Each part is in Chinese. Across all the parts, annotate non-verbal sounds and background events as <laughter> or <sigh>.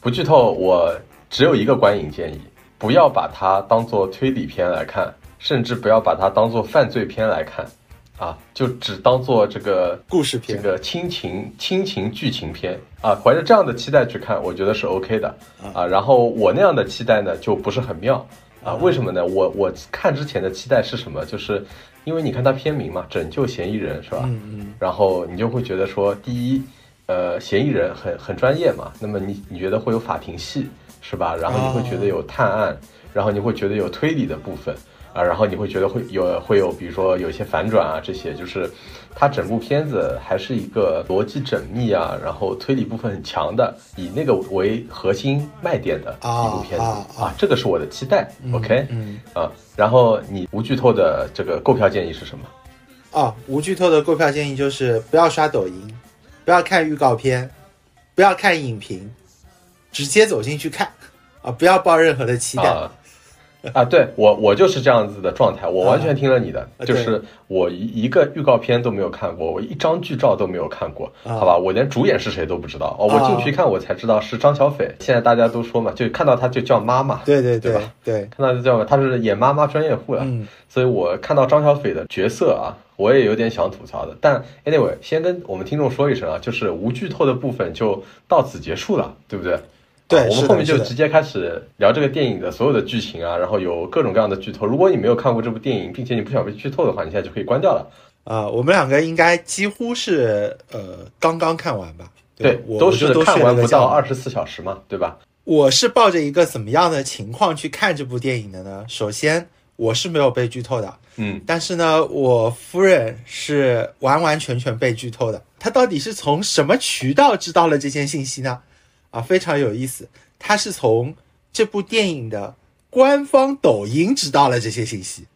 不剧透，我只有一个观影建议：不要把它当做推理片来看，甚至不要把它当做犯罪片来看，啊，就只当做这个故事片，这个亲情亲情剧情片啊。怀着这样的期待去看，我觉得是 OK 的啊。然后我那样的期待呢，就不是很妙啊。为什么呢？我我看之前的期待是什么？就是因为你看它片名嘛，拯救嫌疑人是吧？嗯嗯。然后你就会觉得说，第一。呃，嫌疑人很很专业嘛，那么你你觉得会有法庭戏是吧？然后你会觉得有探案，然后你会觉得有推理的部分啊，然后你会觉得会有会有，比如说有一些反转啊，这些就是它整部片子还是一个逻辑缜密啊，然后推理部分很强的，以那个为核心卖点的一部片子啊，这个是我的期待。OK，嗯啊，然后你无剧透的这个购票建议是什么？啊，无剧透的购票建议就是不要刷抖音。不要看预告片，不要看影评，直接走进去看啊！不要抱任何的期待！<laughs> 对我，我就是这样子的状态，我完全听了你的，就是我一一个预告片都没有看过，我一张剧照都没有看过，好吧？我连主演是谁都不知道哦，我进去一看我才知道是张小斐。现在大家都说嘛，就看到他就叫妈妈，对对对吧？对，看到就叫他是演妈妈专业户了，所以我看到张小斐的角色啊。我也有点想吐槽的，但 anyway，先跟我们听众说一声啊，就是无剧透的部分就到此结束了，对不对？对，我们后面就直接开始聊这个电影的所有的剧情啊，然后有各种各样的剧透。如果你没有看过这部电影，并且你不想被剧透的话，你现在就可以关掉了。啊，我们两个应该几乎是呃刚刚看完吧？对，都是看完不到二十四小时嘛，对吧？我是抱着一个怎么样的情况去看这部电影的呢？首先，我是没有被剧透的。嗯，但是呢，我夫人是完完全全被剧透的。她到底是从什么渠道知道了这些信息呢？啊，非常有意思。他是从这部电影的官方抖音知道了这些信息。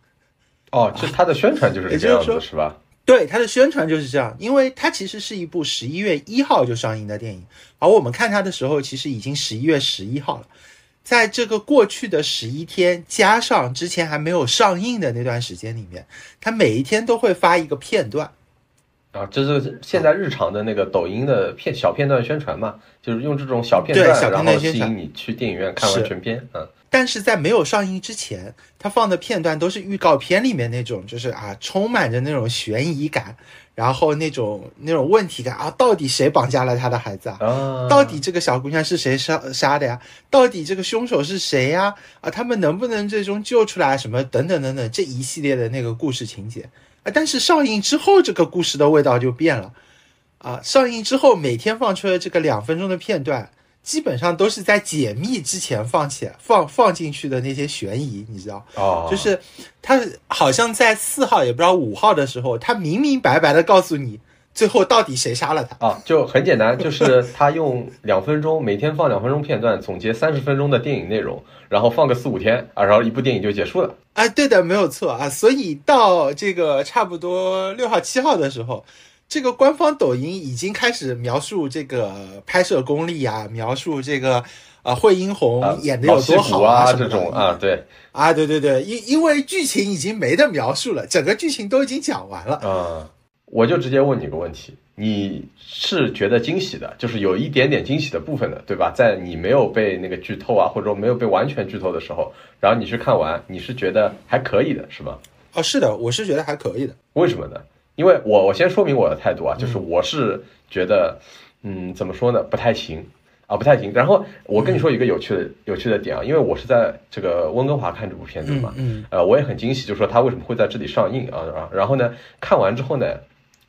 哦，就他的宣传就是 <laughs> 这样子，是吧？对，他的宣传就是这样，因为它其实是一部十一月一号就上映的电影，而我们看它的时候，其实已经十一月十一号了。在这个过去的十一天，加上之前还没有上映的那段时间里面，他每一天都会发一个片段，啊，这是现在日常的那个抖音的片小片段宣传嘛，就是用这种小片段，然后吸引你去电影院看完全片，嗯。但是在没有上映之前，他放的片段都是预告片里面那种，就是啊，充满着那种悬疑感。然后那种那种问题感啊，到底谁绑架了他的孩子啊？到底这个小姑娘是谁杀杀的呀？到底这个凶手是谁呀？啊，他们能不能最终救出来？什么等等等等这一系列的那个故事情节啊？但是上映之后，这个故事的味道就变了啊！上映之后，每天放出的这个两分钟的片段。基本上都是在解密之前放起来放放进去的那些悬疑，你知道？哦，就是他好像在四号也不知道五号的时候，他明明白白的告诉你最后到底谁杀了他啊，就很简单，就是 <laughs> 他用两分钟每天放两分钟片段，总结三十分钟的电影内容，然后放个四五天啊，然后一部电影就结束了。哎，对的，没有错啊。所以到这个差不多六号七号的时候。这个官方抖音已经开始描述这个拍摄功力啊，描述这个啊惠英红演的有多好啊，这种啊，对啊，对对对，因因为剧情已经没得描述了，整个剧情都已经讲完了。嗯，我就直接问你个问题，你是觉得惊喜的，就是有一点点惊喜的部分的，对吧？在你没有被那个剧透啊，或者说没有被完全剧透的时候，然后你去看完，你是觉得还可以的，是吗？哦，是的，我是觉得还可以的。为什么呢？因为我我先说明我的态度啊，就是我是觉得，嗯，怎么说呢，不太行啊，不太行。然后我跟你说一个有趣的有趣的点啊，因为我是在这个温哥华看这部片子嘛，嗯，呃，我也很惊喜，就说他为什么会在这里上映啊啊。然后呢，看完之后呢，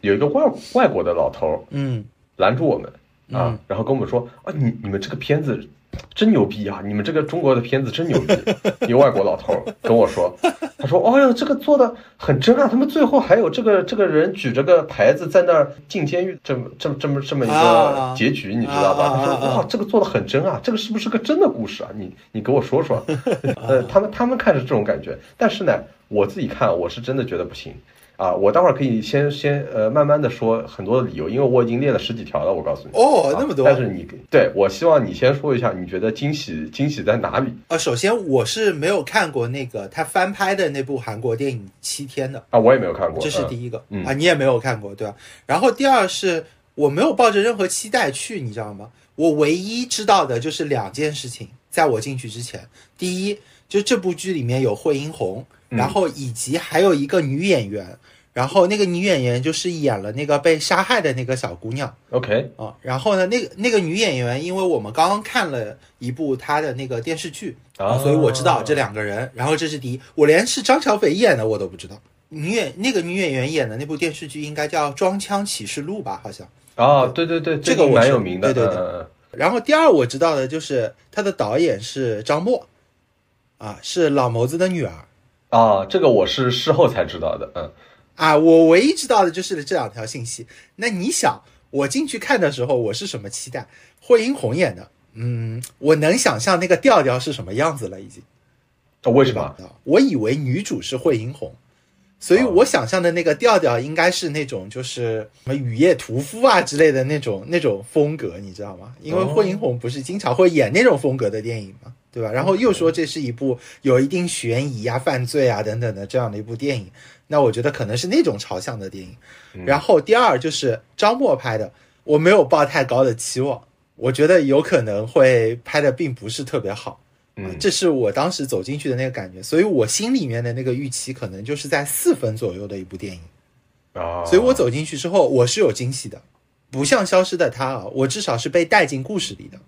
有一个外外国的老头，嗯，拦住我们啊，然后跟我们说啊，你你们这个片子。真牛逼啊！你们这个中国的片子真牛逼。一个外国老头跟我说，他说：“哎呀，这个做的很真啊！他们最后还有这个这个人举着个牌子在那儿进监狱，这么这么这么这么一个结局，你知道吧？”他说：“哇，这个做的很真啊！这个是不是个真的故事啊？你你给我说说。<laughs> ”呃，他们他们看是这种感觉，但是呢，我自己看我是真的觉得不行。啊，我待会儿可以先先呃慢慢的说很多的理由，因为我已经列了十几条了，我告诉你哦，那么多。但是你对我希望你先说一下，你觉得惊喜惊喜在哪里？呃，首先我是没有看过那个他翻拍的那部韩国电影《七天》的啊，我也没有看过，这是第一个啊，你也没有看过对吧？然后第二是我没有抱着任何期待去，你知道吗？我唯一知道的就是两件事情，在我进去之前，第一，就这部剧里面有惠英红，然后以及还有一个女演员，然后那个女演员就是演了那个被杀害的那个小姑娘。OK 啊，然后呢，那个那个女演员，因为我们刚刚看了一部她的那个电视剧啊，所以我知道这两个人。然后这是第一，我连是张小斐演的我都不知道。女演那个女演员演的那部电视剧应该叫《装腔启示录》吧，好像。哦，对对对，这个我蛮有名的，对对对然后第二我知道的就是他的导演是张默，啊，是老谋子的女儿嗯啊，这个我是事后才知道的，嗯啊。我唯一知道的就是这两条信息。那你想，我进去看的时候，我是什么期待？惠英红演的，嗯，我能想象那个调调是什么样子了，已经。哦为什么？我以为女主是惠英红，所以我想象的那个调调应该是那种就是什么雨夜屠夫啊之类的那种那种风格，你知道吗？因为惠英红不是经常会演那种风格的电影嘛，对吧？然后又说这是一部有一定悬疑啊、犯罪啊等等的这样的一部电影，那我觉得可能是那种朝向的电影。然后第二就是张默拍的，我没有抱太高的期望，我觉得有可能会拍的并不是特别好。嗯这是我当时走进去的那个感觉，所以我心里面的那个预期可能就是在四分左右的一部电影，啊，所以我走进去之后我是有惊喜的，不像《消失的她》啊，我至少是被带进故事里的，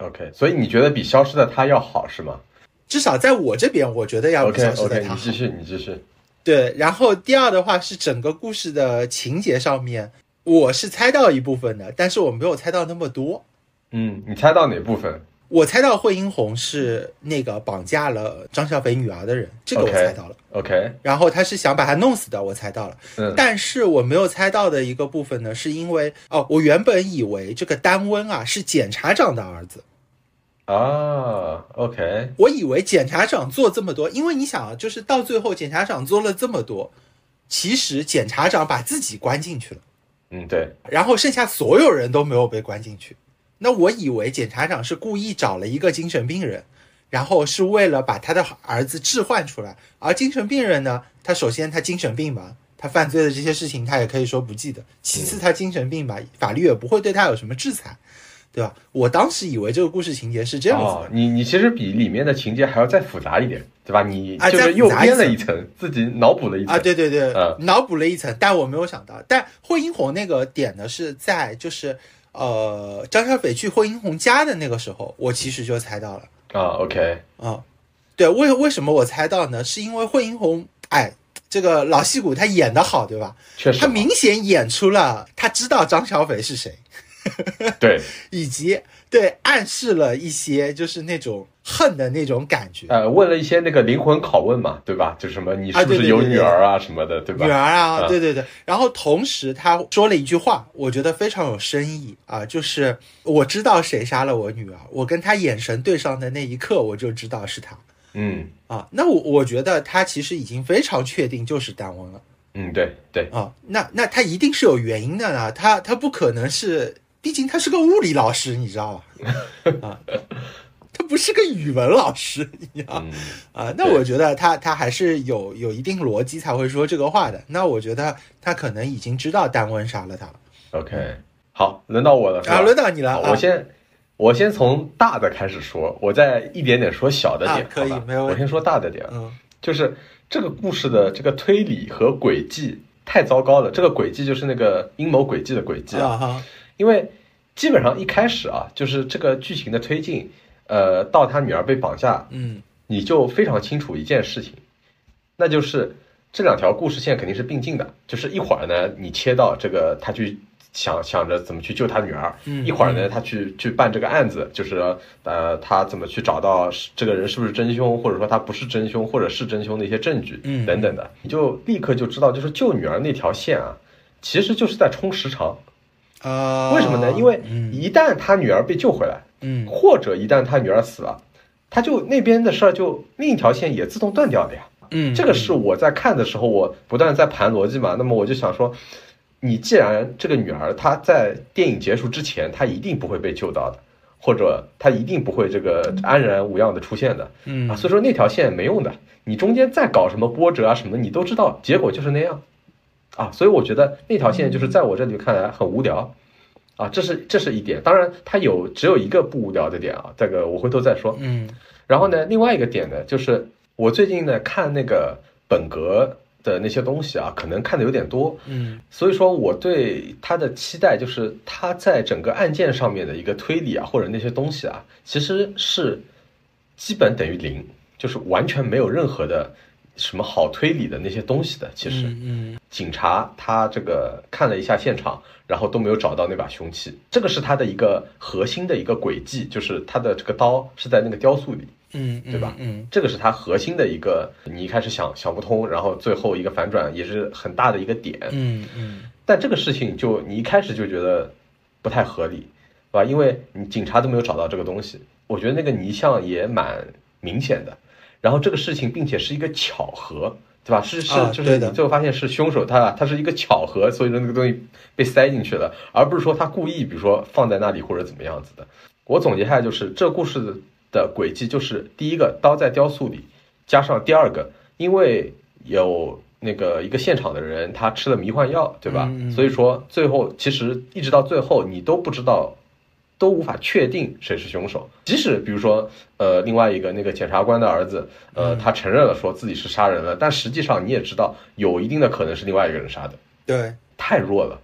OK，所以你觉得比消失的她要好是吗至少在我这边我觉得要比？OK《消失的 OK。你继续，你继续。对，然后第二的话是整个故事的情节上面，我是猜到一部分的，但是我没有猜到那么多。嗯，你猜到哪部分？我猜到惠英红是那个绑架了张小斐女儿的人，这个我猜到了。OK，然后他是想把她弄死的，我猜到了。嗯但是我没有猜到的一个部分呢，是因为哦，我原本以为这个丹温啊是检察长的儿子，啊，OK，我以为检察长做这么多，因为你想啊，就是到最后检察长做了这么多，其实检察长把自己关进去了，嗯，对，然后剩下所有人都没有被关进去。那我以为检察长是故意找了一个精神病人，然后是为了把他的儿子置换出来。而精神病人呢，他首先他精神病吧，他犯罪的这些事情他也可以说不记得；其次他精神病吧，法律也不会对他有什么制裁，对吧？我当时以为这个故事情节是这样子的。哦，你你其实比里面的情节还要再复杂一点，对吧？你就是又编了一层，自己脑补了一层啊，对对对，嗯脑补了一层，但我没有想到。但惠英红那个点呢，是在就是呃张小斐去惠英红家的那个时候，我其实就猜到了啊，OK，啊、对，为为什么我猜到呢？是因为惠英红，哎，这个老戏骨他演的好，对吧？确实他明显演出了他知道张小斐是谁，<laughs> 对，以及对暗示了一些就是那种恨的那种感觉。呃，问了一些那个灵魂拷问嘛，对吧？就什么你是不是有女儿啊什么的，对吧？女儿啊，嗯对对对。然后同时他说了一句话，我觉得非常有深意啊，就是我知道谁杀了我女儿，我跟他眼神对上的那一刻，我就知道是他嗯啊。那我我觉得他其实已经非常确定就是丹翁了嗯，对对，啊。那那他一定是有原因的呢，他他不可能是，毕竟他是个物理老师，你知道吧？<laughs> 啊。他不是个语文老师，你知道嗯啊？那我觉得他他还是有有一定逻辑才会说这个话的。那我觉得他可能已经知道丹温杀了他了。，OK，好，轮到我了，啊，轮到你了，我先我先从大的开始说，我再一点点说小的点，啊可以没有我先说大的点，嗯就是这个故事的这个推理和轨迹太糟糕了。这个轨迹就是那个阴谋诡计的轨迹啊哈，因为基本上一开始啊，就是这个剧情的推进，呃，到他女儿被绑架，嗯。你就非常清楚一件事情，那就是这两条故事线肯定是并进的，就是一会儿呢，你切到这个他去想想着怎么去救他女儿，嗯一会儿呢，他去去办这个案子，就是呃，他怎么去找到是这个人是不是真凶，或者说他不是真凶，或者是真凶的一些证据，嗯。等等的，你就立刻就知道，就是救女儿那条线啊，其实就是在冲时长。啊，为什么呢？因为嗯一旦他女儿被救回来，嗯或者一旦他女儿死了，他就那边的事儿就另一条线也自动断掉的呀。嗯，这个是我在看的时候，我不断在盘逻辑嘛。那么我就想说，你既然这个女儿她在电影结束之前，她一定不会被救到的，或者她一定不会这个安然无恙的出现的嗯啊。所以说那条线没用的，你中间再搞什么波折啊什么，你都知道结果就是那样啊。所以我觉得那条线就是在我这里看来很无聊啊，这是这是一点。当然，它有只有一个不无聊的点啊，这个我回头再说。嗯，然后呢，另外一个点呢，就是我最近呢看那个本格的那些东西啊，可能看的有点多。嗯，所以说我对他的期待就是他在整个案件上面的一个推理啊，或者那些东西啊，其实是基本等于零，就是完全没有任何的。什么好推理的那些东西的，其实，嗯，警察他这个看了一下现场，然后都没有找到那把凶器，这个是他的一个核心的一个轨迹，就是他的这个刀是在那个雕塑里，嗯，对吧？嗯，这个是他核心的一个，你一开始想想不通，然后最后一个反转也是很大的一个点，嗯嗯，但这个事情就你一开始就觉得不太合理，对吧？因为你警察都没有找到这个东西，我觉得那个泥像也蛮明显的。然后这个事情，并且是一个巧合，对吧？是是，就是你最后发现是凶手，他他是一个巧合，所以说那个东西被塞进去了，而不是说他故意，比如说放在那里或者怎么样子的。我总结下来就是，这故事的轨迹就是第一个刀在雕塑里，加上第二个，因为有那个一个现场的人他吃了迷幻药，对吧？所以说最后其实一直到最后你都不知道。都无法确定谁是凶手，即使比如说，呃，另外一个那个检察官的儿子，呃，他承认了说自己是杀人了，但实际上你也知道，有一定的可能是另外一个人杀的，对，太弱了。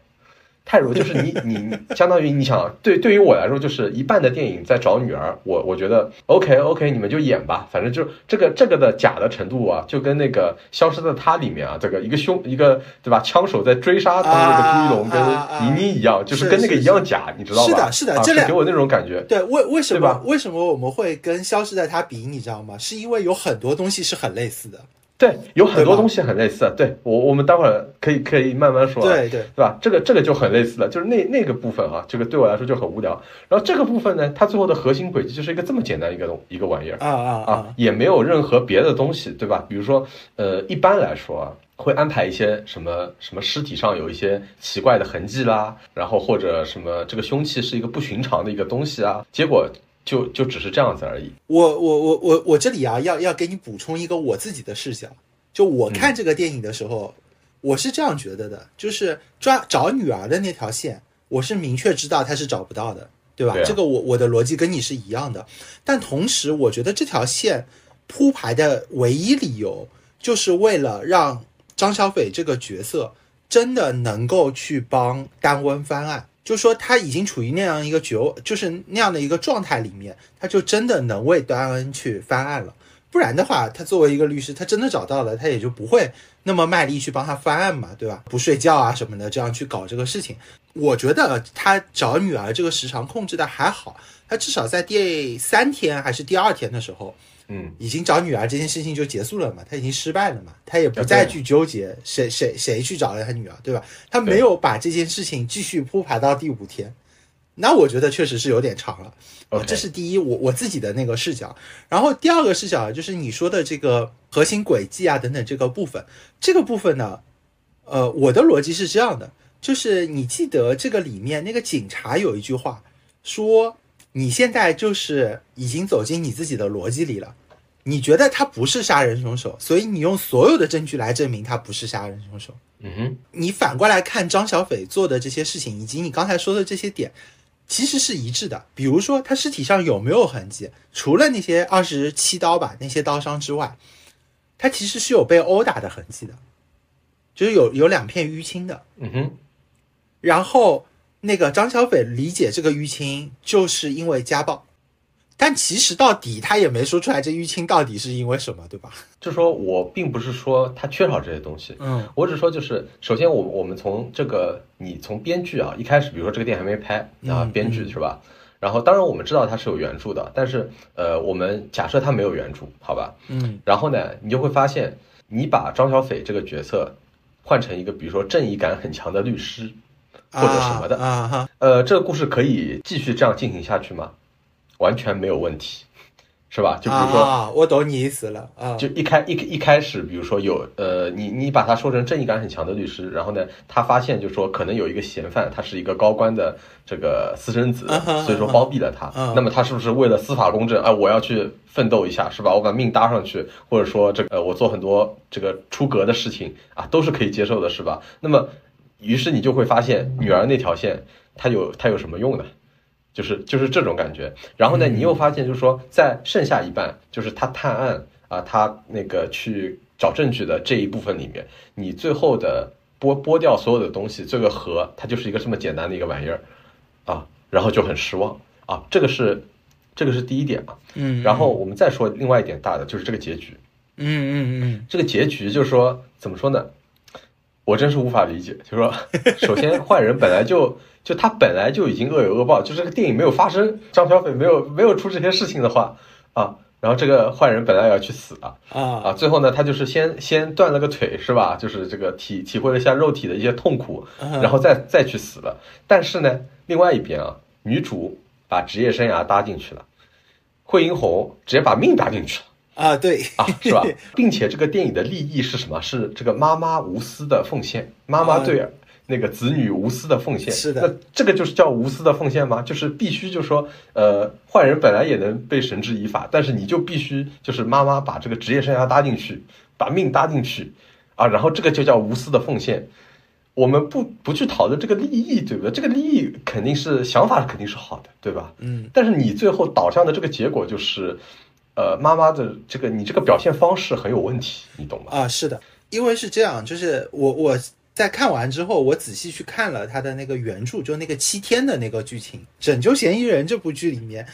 太弱，就是你你相当于你想对对于我来说就是一半的电影在找女儿，我我觉得 OK OK 你们就演吧，反正就这个这个的假的程度啊，就跟那个消失的她里面啊，这个一个凶一个对吧，枪手在追杀他那个朱一龙跟倪妮一样，就是跟那个一样假，你知道吧？是的，是的，这两给我那种感觉。对，为为什么为什么我们会跟消失的她比？你知道吗？是因为有很多东西是很类似的。对，有很多东西很类似。对我，我们待会儿可以可以慢慢说。对对，对吧？这个这个就很类似了，就是那那个部分啊，这个对我来说就很无聊。然后这个部分呢，它最后的核心轨迹就是一个这么简单一个东一个玩意儿啊啊啊，也没有任何别的东西，对吧？比如说，呃，一般来说啊，会安排一些什么什么尸体上有一些奇怪的痕迹啦，然后或者什么这个凶器是一个不寻常的一个东西啊，结果。就就只是这样子而已。我我我我我这里啊，要要给你补充一个我自己的视角。就我看这个电影的时候，我是这样觉得的：，就是抓找女儿的那条线，我是明确知道她是找不到的，对吧？这个我我的逻辑跟你是一样的。但同时，我觉得这条线铺排的唯一理由，就是为了让张小斐这个角色真的能够去帮丹温翻案。就说他已经处于那样一个绝，就是那样的一个状态里面，他就真的能为端恩去翻案了。不然的话，他作为一个律师，他真的找到了，他也就不会那么卖力去帮他翻案嘛，对吧？不睡觉啊什么的，这样去搞这个事情。我觉得他找女儿这个时长控制的还好，他至少在第三天还是第二天的时候。嗯，已经找女儿这件事情就结束了嘛？他已经失败了嘛？他也不再去纠结谁谁谁去找了他女儿，对吧？他没有把这件事情继续铺排到第五天，那我觉得确实是有点长了。这是第一，我我自己的那个视角。然后第二个视角就是你说的这个核心轨迹啊等等这个部分，这个部分呢，呃，我的逻辑是这样的，就是你记得这个里面那个警察有一句话说。你现在就是已经走进你自己的逻辑里了，你觉得他不是杀人凶手，所以你用所有的证据来证明他不是杀人凶手。嗯哼，你反过来看张小斐做的这些事情，以及你刚才说的这些点，其实是一致的。比如说他尸体上有没有痕迹，除了那些二十七刀吧那些刀伤之外，他其实是有被殴打的痕迹的，就是有有两片淤青的。嗯哼，然后。那个张小斐理解这个淤青就是因为家暴，但其实到底他也没说出来这淤青到底是因为什么，对吧？就说我并不是说他缺少这些东西，嗯，我只说就是首先我我们从这个你从编剧啊一开始，比如说这个电影还没拍啊，编剧是吧？然后当然我们知道它是有原著的，但是呃，我们假设它没有原著，好吧？嗯，然后呢，你就会发现你把张小斐这个角色换成一个比如说正义感很强的律师。或者什么的啊哈，呃，这个故事可以继续这样进行下去吗？完全没有问题，是吧？就比如说，啊我懂你意思了啊。就一开一一开始，比如说有呃，你你把他说成正义感很强的律师，然后呢，他发现就说可能有一个嫌犯，他是一个高官的这个私生子，所以说包庇了他。那么他是不是为了司法公正啊？我要去奋斗一下，是吧？我把命搭上去，或者说这个我做很多这个出格的事情啊，都是可以接受的，是吧？那么。于是你就会发现，女儿那条线它有它有什么用呢？就是就是这种感觉。然后呢，你又发现就是说，在剩下一半，就是他探案啊，他那个去找证据的这一部分里面，你最后的剥剥掉所有的东西，这个核它就是一个这么简单的一个玩意儿啊，然后就很失望啊。这个是这个是第一点啊。嗯。然后我们再说另外一点大的，就是这个结局。嗯嗯嗯。这个结局就是说怎么说呢？我真是无法理解。就是说，首先坏人本来就。就他本来就已经恶有恶报，就这个电影没有发生，张小斐没有没有出这些事情的话，啊，然后这个坏人本来要去死了，啊啊，最后呢，他就是先先断了个腿，是吧？就是这个体体会了一下肉体的一些痛苦，然后再再去死了。但是呢，另外一边啊，女主把职业生涯搭进去了，惠英红直接把命搭进去了，啊，对，啊，是吧？<laughs> 并且这个电影的利益是什么？是这个妈妈无私的奉献，妈妈对。那个子女无私的奉献，是的，那这个就是叫无私的奉献吗？就是必须就说，呃，坏人本来也能被绳之以法，但是你就必须就是妈妈把这个职业生涯搭进去，把命搭进去，啊，然后这个就叫无私的奉献。我们不不去讨论这个利益，对不对？这个利益肯定是想法肯定是好的，对吧？嗯。但是你最后导向的这个结果就是，呃，妈妈的这个你这个表现方式很有问题，你懂吗？啊，是的，因为是这样，就是我我。在看完之后，我仔细去看了他的那个原著，就那个七天的那个剧情，《拯救嫌疑人》这部剧里面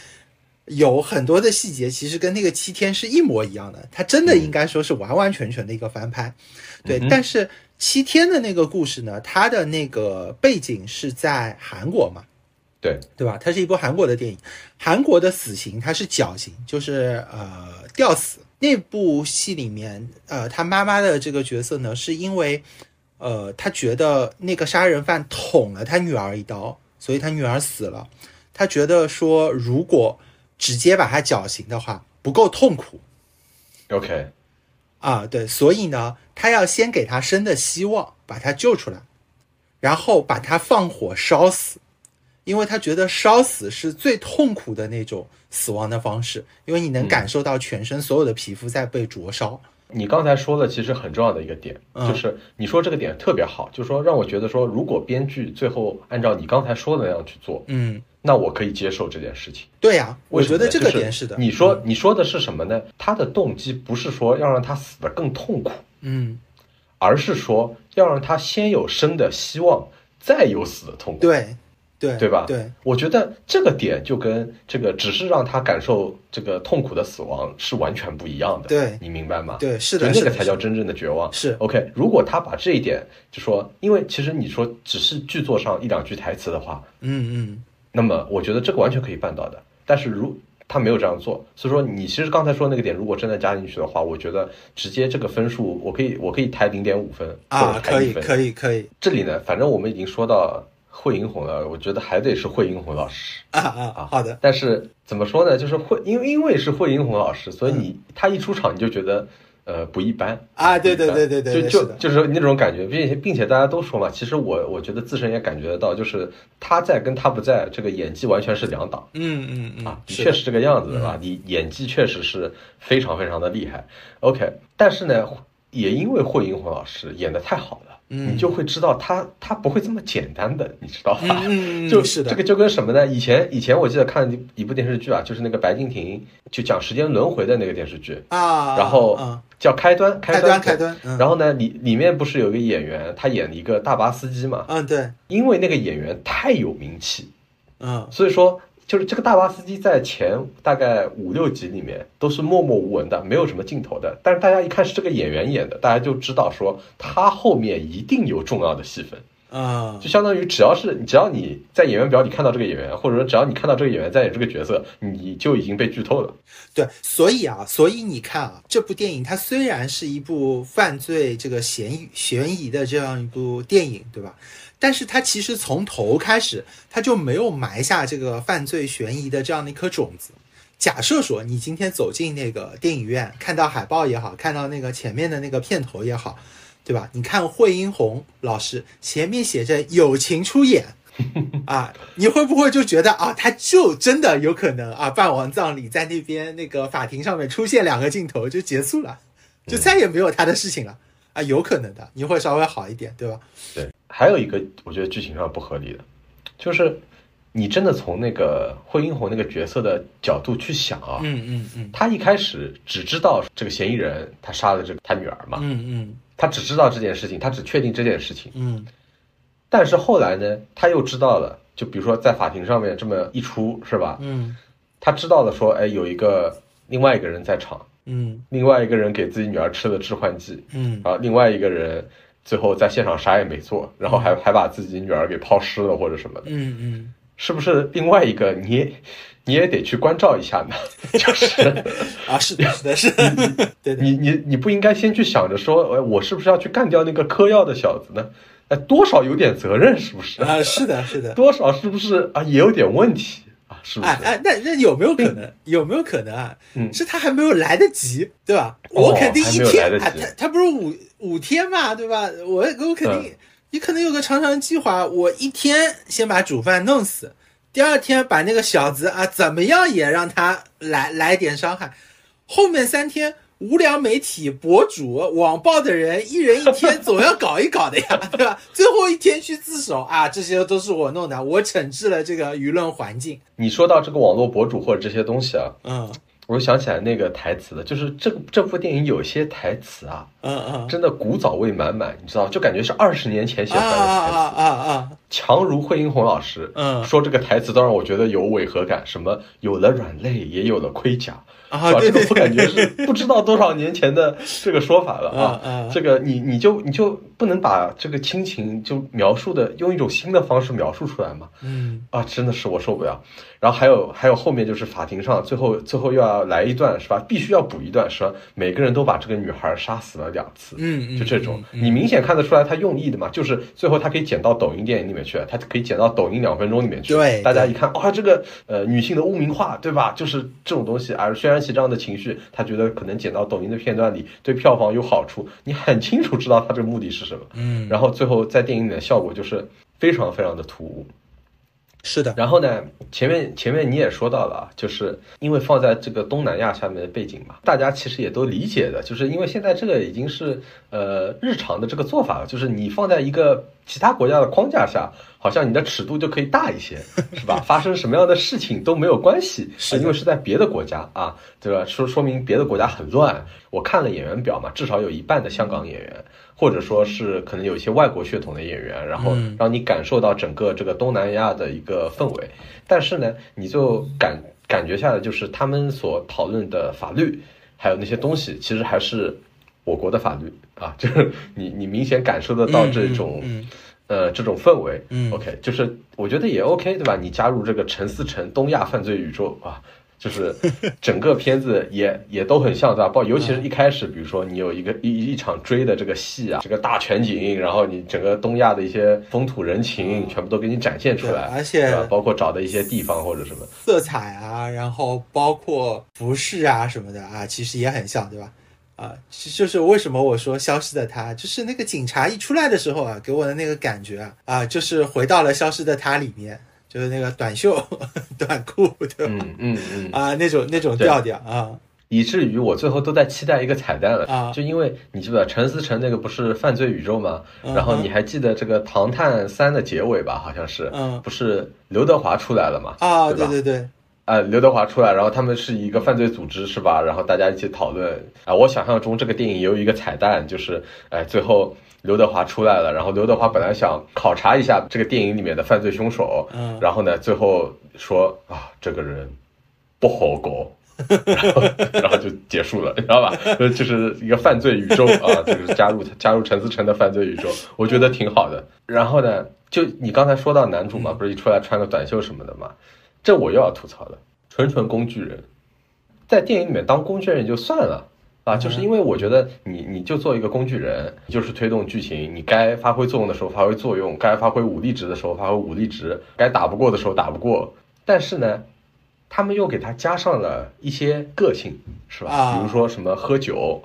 有很多的细节，其实跟那个七天是一模一样的。他真的应该说是完完全全的一个翻拍，对。但是七天的那个故事呢，它的那个背景是在韩国嘛？对，对吧？它是一部韩国的电影，韩国的死刑它是绞刑，就是呃吊死。那部戏里面，呃，他妈妈的这个角色呢，是因为。呃，他觉得那个杀人犯捅了他女儿一刀，所以他女儿死了。他觉得说，如果直接把他绞刑的话，不够痛苦。OK，啊，对，所以呢，他要先给他生的希望，把他救出来，然后把他放火烧死，因为他觉得烧死是最痛苦的那种死亡的方式，因为你能感受到全身所有的皮肤在被灼烧。你刚才说的其实很重要的一个点，就是你说这个点特别好，就是说让我觉得说，如果编剧最后按照你刚才说的那样去做，嗯，那我可以接受这件事情。对呀，我觉得这个点是的。你说你说的是什么呢？他的动机不是说要让他死的更痛苦，嗯，而是说要让他先有生的希望，再有死的痛苦。对。对对吧？对，我觉得这个点就跟这个只是让他感受这个痛苦的死亡是完全不一样的。对，你明白吗？对，是的，那个才叫真正的绝望。是 OK，如果他把这一点就说，因为其实你说只是剧作上一两句台词的话，嗯嗯，那么我觉得这个完全可以办到的。但是如他没有这样做，所以说你其实刚才说那个点，如果真的加进去的话，我觉得直接这个分数我可以我可以抬零点五分啊，可以可以可以。这里呢，反正我们已经说到。惠英红了，我觉得还得是惠英红老师啊啊啊！好的，但是怎么说呢？就是惠，因为因为是惠英红老师，所以你他一出场你就觉得呃不一般啊！对对对对对，就就就是那种感觉，并且并且大家都说嘛，其实我我觉得自身也感觉得到，就是他在跟他不在，这个演技完全是两档。嗯嗯嗯，啊，的确是这个样子，对吧？你演技确实是非常非常的厉害。OK，但是呢，也因为惠英红老师演的太好了。你就会知道他他不会这么简单的，你知道吧？<laughs> 就是这个就跟什么呢？以前以前我记得看一部电视剧啊，就是那个白敬亭就讲时间轮回的那个电视剧啊，然后叫开端开端开端。然后呢，里里面不是有个演员，他演一个大巴司机嘛？嗯，对。因为那个演员太有名气，嗯，所以说。就是这个大巴司机在前大概五六集里面都是默默无闻的，没有什么镜头的。但是大家一看是这个演员演的，大家就知道说他后面一定有重要的戏份啊。就相当于只要是只要你在演员表里看到这个演员，或者说只要你看到这个演员在演这个角色，你就已经被剧透了。对，所以啊，所以你看啊，这部电影它虽然是一部犯罪这个嫌疑悬疑的这样一部电影，对吧？但是它其实从头开始，它就没有埋下这个犯罪悬疑的这样的一颗种子。假设说你今天走进那个电影院，看到海报也好，看到那个前面的那个片头也好，对吧？你看惠英红老师前面写着友情出演，<laughs> 啊，你会不会就觉得啊，他就真的有可能啊，办完葬礼在那边那个法庭上面出现两个镜头就结束了，就再也没有他的事情了啊？有可能的，你会稍微好一点，对吧？对。还有一个我觉得剧情上不合理的，就是你真的从那个惠英红那个角色的角度去想啊，嗯嗯嗯，他一开始只知道这个嫌疑人他杀了这个他女儿嘛，嗯嗯，他只知道这件事情，他只确定这件事情，嗯，但是后来呢，他又知道了，就比如说在法庭上面这么一出，是吧？嗯，他知道了说，哎，有一个另外一个人在场，嗯，另外一个人给自己女儿吃了致幻剂，嗯，啊，另外一个人最后在现场啥也没做，然后还还把自己女儿给抛尸了或者什么的，嗯嗯，是不是？另外一个你也你也得去关照一下呢，<laughs> 就是啊，是的，是的，是的，你你 <laughs> 你不应该先去想着说，哎，我是不是要去干掉那个嗑药的小子呢？哎，多少有点责任，是不是？啊，是的，是的，多少是不是啊？也有点问题啊，是不是？哎哎，那那有没有可能？有没有可能啊？嗯是他还没有来得及，对吧？哦我肯定一天啊，他他不是五五天嘛，对吧？我我肯定嗯，你可能有个长长的计划，我一天先把主犯弄死，第二天把那个小子啊怎么样也让他来来点伤害，后面三天。无良媒体博主、网暴的人，一人一天总要搞一搞的呀，<laughs> 对吧？最后一天去自首啊，这些都是我弄的，我惩治了这个舆论环境。你说到这个网络博主或者这些东西啊，嗯我就想起来那个台词了，就是这这部电影有些台词啊，嗯嗯，真的古早味满满，你知道，就感觉是二十年前写出啊来的台词。啊啊啊！强如惠英红老师，嗯说这个台词都让我觉得有违和感。什么有了软肋，也有了盔甲，啊这个我感觉是不知道多少年前的这个说法了啊。这个你你就你就不能把这个亲情就描述的用一种新的方式描述出来吗？嗯啊，真的是我受不了。然后还有还有后面就是法庭上最后最后又要来一段是吧？必须要补一段是吧？每个人都把这个女孩杀死了两次，嗯嗯，就这种，嗯你明显看得出来他用意的嘛，就是最后他可以剪到抖音电影里面去，他可以剪到抖音两分钟里面去，对大家一看啊，这个呃女性的污名化，对吧？就是这种东西啊，渲染起这样的情绪，他觉得可能剪到抖音的片段里对票房有好处，你很清楚知道他这个目的是什么，嗯，然后最后在电影里的效果就是非常非常的突兀。是的，然后呢，前面前面你也说到了啊，就是因为放在这个东南亚下面的背景嘛，大家其实也都理解的，就是因为现在这个已经是呃日常的这个做法了，就是你放在一个其他国家的框架下，好像你的尺度就可以大一些，<laughs> 是吧？发生什么样的事情都没有关系，是的因为是在别的国家啊，对吧？说说明别的国家很乱。我看了演员表嘛，至少有一半的香港演员。或者说是可能有一些外国血统的演员，然后嗯让你感受到整个这个东南亚的一个氛围，但是呢，你就感感觉下来，就是他们所讨论的法律，还有那些东西，其实还是我国的法律啊，就是 <laughs> 你你明显感受得到这种、嗯呃这种氛围。嗯 OK，就是我觉得也 OK，对吧？你加入这个陈思诚东亚犯罪宇宙啊。就是整个片子也 <laughs> 也都很像，对吧？包尤其是一开始，比如说你有一个一一场追的这个戏啊，这个大全景，然后你整个东亚的一些风土人情全部都给你展现出来，而且包括找的一些地方或者什么，色彩啊，然后包括服饰啊什么的啊，其实也很像，对吧？啊，是就是为什么我说消失的她，就是那个警察一出来的时候啊，给我的那个感觉啊，啊，就是回到了消失的他里面，就是那个短袖、<laughs> 短裤，对吧？嗯嗯嗯，啊，那种那种对调调啊，以至于我最后都在期待一个彩蛋了啊就因为你记不记得陈思诚那个不是犯罪宇宙吗？嗯然后你还记得这个《唐探三》的结尾吧？好像是，嗯不是刘德华出来了嘛？啊，对对对，呃，刘德华出来，然后他们是一个犯罪组织，是吧？然后大家一起讨论啊、我想象中这个电影也有一个彩蛋，就是哎，最后刘德华出来了，然后刘德华本来想考察一下这个电影里面的犯罪凶手，嗯然后呢，最后说啊，这个人不好搞。然后，<laughs> 然后就结束了，你知道吧？呃，就是一个犯罪宇宙啊，就是加入加入陈思诚的犯罪宇宙，我觉得挺好的。然后呢，就你刚才说到男主嘛，不是一出来穿个短袖什么的嘛，这我又要吐槽了，纯纯工具人，在电影里面当工具人就算了啊，就是因为我觉得你你就做一个工具人，就是推动剧情，你该发挥作用的时候发挥作用，该发挥武力值的时候发挥武力值，该打不过的时候打不过，但是呢。他们又给他加上了一些个性，是吧？啊比如说什么喝酒，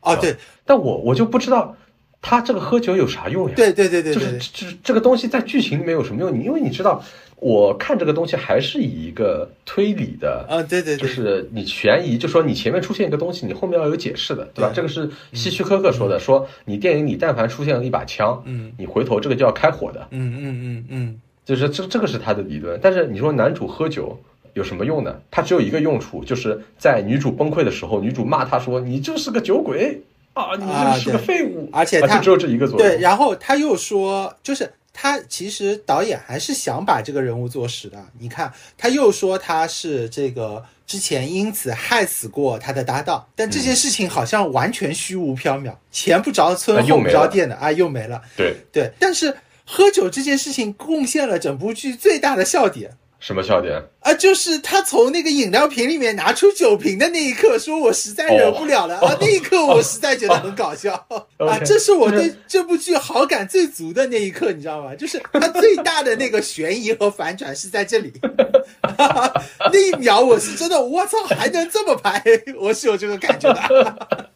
啊对但我我就不知道他这个喝酒有啥用呀？对对对对就是对，这这个东西在剧情里面有什么用？你因为你知道，我看这个东西还是以一个推理的，啊对对就，是你悬疑，就说你前面出现一个东西，你后面要有解释的，对吧？这个是希区柯克说的，说你电影里但凡出现了一把枪，嗯你回头这个就要开火的。嗯嗯嗯嗯，就是这这个是他的理论。但是你说男主喝酒有什么用呢？他只有一个用处，就是在女主崩溃的时候，女主骂他说：“你就是个酒鬼啊，你就是个废物。”而且他只有这一个作用。对，然后他又说，就是他其实导演还是想把这个人物做实的。你看，他又说他是这个。之前因此害死过他的搭档，但这件事情好像完全虚无缥缈，前不着村后不着店的啊，又没了。对对，但是喝酒这件事情贡献了整部剧最大的笑点。什么笑点啊？就是他从那个饮料瓶里面拿出酒瓶的那一刻，说我实在忍不了了啊！那一刻我实在觉得很搞笑啊！这是我对这部剧好感最足的那一刻，你知道吗？就是他最大的那个悬疑和反转是在这里，<laughs> 那一秒我是真的，我操，还能这么拍？我是有这个感觉的。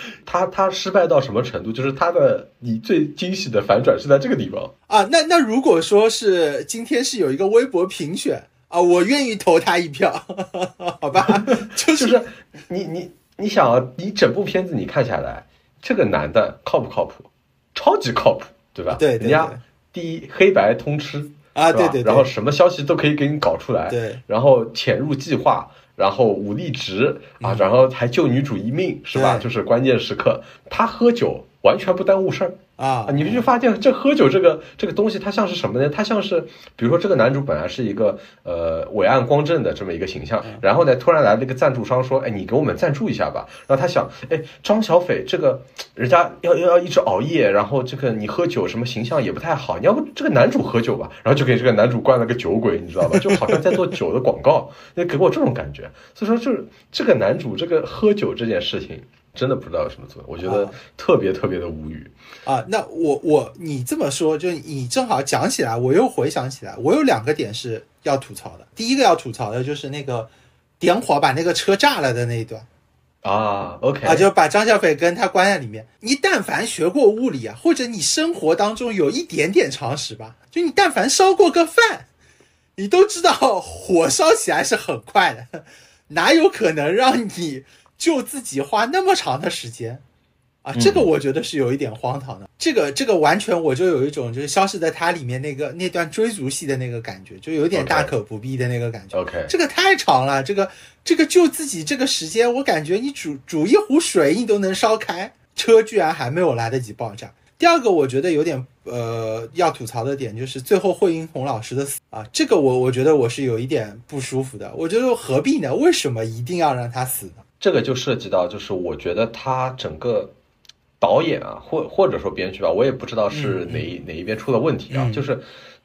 <laughs> 他他失败到什么程度？就是他的你最惊喜的反转是在这个地方啊！那那如果说是今天是有一个微博评选啊，我愿意投他一票，<laughs> 好吧？<laughs> 就是你你你想啊，你整部片子你看下来，这个男的靠不靠谱？超级靠谱，对吧？对，人家第一黑白通吃啊，对对，然后什么消息都可以给你搞出来，对，然后潜入计划。然后武力值啊，然后还救女主一命，是吧？就是关键时刻，他喝酒完全不耽误事儿。啊，你就发现这喝酒这个这个东西，它像是什么呢？它像是，比如说这个男主本来是一个呃伟岸光正的这么一个形象，然后呢突然来了一个赞助商说，哎，你给我们赞助一下吧。然后他想，哎，张小斐这个人家要要要一直熬夜，然后这个你喝酒什么形象也不太好，你要不这个男主喝酒吧？然后就给这个男主灌了个酒鬼，你知道吧？就好像在做酒的广告，<laughs> 那给我这种感觉。所以说，就是这个男主这个喝酒这件事情。真的不知道有什么作用，我觉得特别特别的无语啊！那我我你这么说，就你正好讲起来，我又回想起来，我有两个点是要吐槽的。第一个要吐槽的就是那个点火把那个车炸了的那一段啊，OK 啊，就把张小斐跟他关在里面。你但凡学过物理啊，或者你生活当中有一点点常识吧，就你但凡烧过个饭，你都知道火烧起来是很快的，<laughs> 哪有可能让你？就自己花那么长的时间，啊，这个我觉得是有一点荒唐的。这个这个完全我就有一种就是消失在它里面那个那段追逐戏的那个感觉，就有点大可不必的那个感觉。OK，这个太长了，这个这个就自己这个时间，我感觉你煮煮一壶水你都能烧开，车居然还没有来得及爆炸。第二个我觉得有点呃要吐槽的点就是最后惠英红老师的死啊，这个我我觉得我是有一点不舒服的。我觉得何必呢？为什么一定要让他死呢？这个就涉及到，就是我觉得他整个导演啊，或或者说编剧吧，我也不知道是哪一哪一边出了问题啊。就是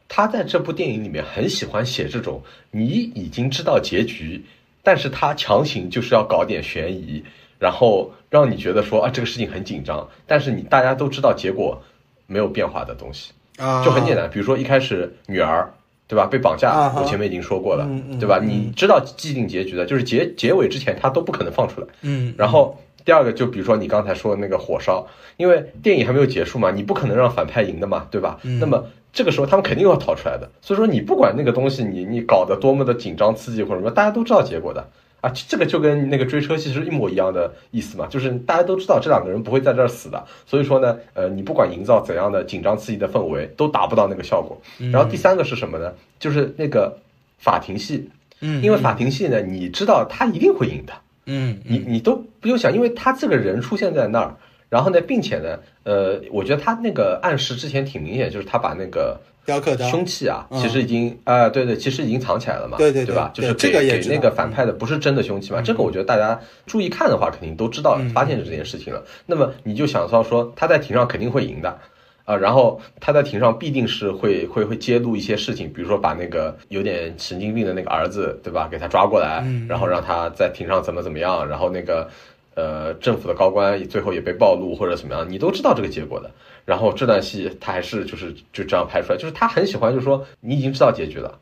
他在这部电影里面很喜欢写这种你已经知道结局，但是他强行就是要搞点悬疑，然后让你觉得说啊这个事情很紧张，但是你大家都知道结果没有变化的东西啊，就很简单，比如说一开始女儿。对吧？被绑架，我前面已经说过了，对吧？你知道既定结局的，就是结结尾之前他都不可能放出来。嗯。然后第二个，就比如说你刚才说的那个火烧，因为电影还没有结束嘛，你不可能让反派赢的嘛，对吧？那么这个时候他们肯定要逃出来的。所以说你不管那个东西，你你搞得多么的紧张刺激或者什么，大家都知道结果的。啊，这个就跟那个追车戏是一模一样的意思嘛，就是大家都知道这两个人不会在这儿死的，所以说呢，呃，你不管营造怎样的紧张刺激的氛围，都达不到那个效果。然后第三个是什么呢？就是那个法庭戏，嗯，因为法庭戏呢，你知道他一定会赢的，嗯，你你都不用想，因为他这个人出现在那儿，然后呢，并且呢，呃，我觉得他那个暗示之前挺明显，就是他把那个。雕刻凶器啊，其实已经啊，对对，其实已经藏起来了嘛，对对对吧？就是给给那个反派的不是真的凶器嘛，这个我觉得大家注意看的话，肯定都知道发现这件事情了。那么你就想到说他在庭上肯定会赢的啊，然后他在庭上必定是会会会揭露一些事情，比如说把那个有点神经病的那个儿子，对吧，给他抓过来，然后让他在庭上怎么怎么样，然后那个呃政府的高官最后也被暴露或者怎么样，你都知道这个结果的。然后这段戏他还是就是就这样拍出来，就是他很喜欢，就是说你已经知道结局了，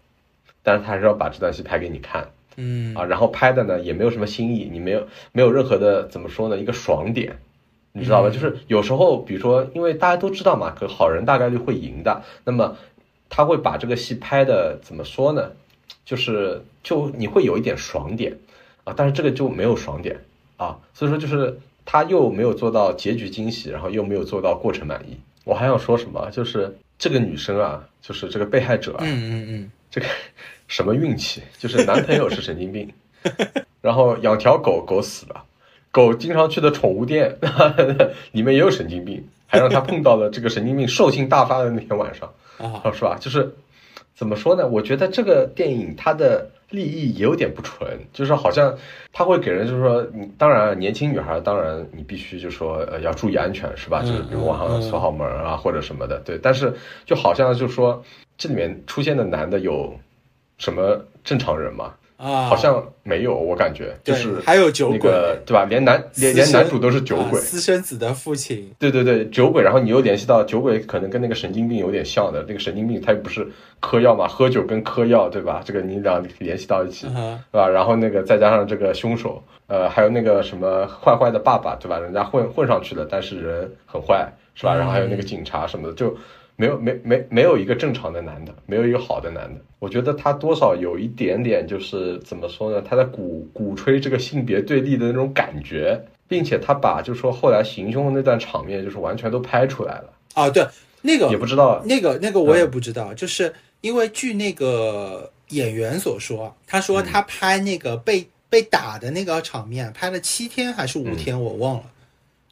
但是他还是要把这段戏拍给你看，嗯啊，然后拍的呢也没有什么新意，你没有没有任何的怎么说呢一个爽点，你知道吧？就是有时候比如说，因为大家都知道嘛，可好人大概率会赢的，那么他会把这个戏拍的怎么说呢？就是就你会有一点爽点啊，但是这个就没有爽点啊，所以说就是。他又没有做到结局惊喜，然后又没有做到过程满意。我还想说什么？就是这个女生啊，就是这个被害者啊，嗯嗯嗯，这个什么运气，就是男朋友是神经病，<laughs> 然后养条狗，狗死了，狗经常去的宠物店 <laughs> 里面也有神经病，还让他碰到了这个神经病兽性大发的那天晚上，啊，是吧？就是怎么说呢？我觉得这个电影它的。利益也有点不纯，就是好像他会给人就是说，你当然年轻女孩，当然你必须就说呃要注意安全是吧？就是比如晚上锁好门啊或者什么的，对。但是就好像就说这里面出现的男的有什么正常人吗？啊，好像没有，我感觉就是还有酒鬼，对吧？连男连连男主都是酒鬼，私生子的父亲。对对对，酒鬼。然后你又联系到酒鬼，可能跟那个神经病有点像的。那个神经病他又不是嗑药嘛，喝酒跟嗑药，对吧？这个你俩联系到一起，是吧？然后那个再加上这个凶手，呃，还有那个什么坏坏的爸爸，对吧？人家混混上去了，但是人很坏，是吧？然后还有那个警察什么的，就。没有没没没有一个正常的男的，没有一个好的男的。我觉得他多少有一点点，就是怎么说呢？他在鼓鼓吹这个性别对立的那种感觉，并且他把就说后来行凶的那段场面，就是完全都拍出来了。啊，对，那个也不知道，那个那个我也不知道，就是因为据那个演员所说，他说他拍那个被被打的那个场面拍了七天还是五天，我忘了，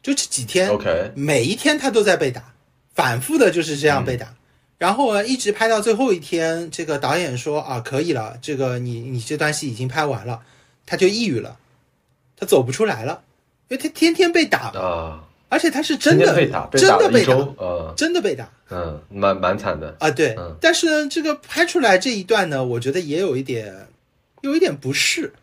就这几天，OK，每一天他都在被打。反复的就是这样被打，然后一直拍到最后一天，这个导演说啊，可以了，这个你你这段戏已经拍完了，他就抑郁了，他走不出来了，因为他天天被打啊，而且他是真的被打，真的被打，呃，真的被打，嗯，蛮蛮惨的啊，对，但是呢，这个拍出来这一段呢，我觉得也有一点，有一点不适，